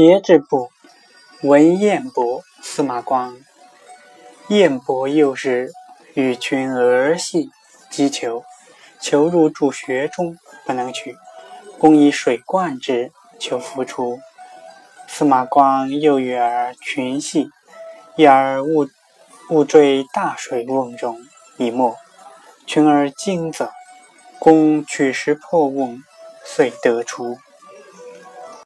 节制部，文燕伯，司马光。燕伯幼时与群儿戏击球，球入助穴中，不能取，公以水灌之，球浮出。司马光又与儿群戏，一儿误误坠大水瓮中，已没。群儿惊走，公取石破瓮，遂得出。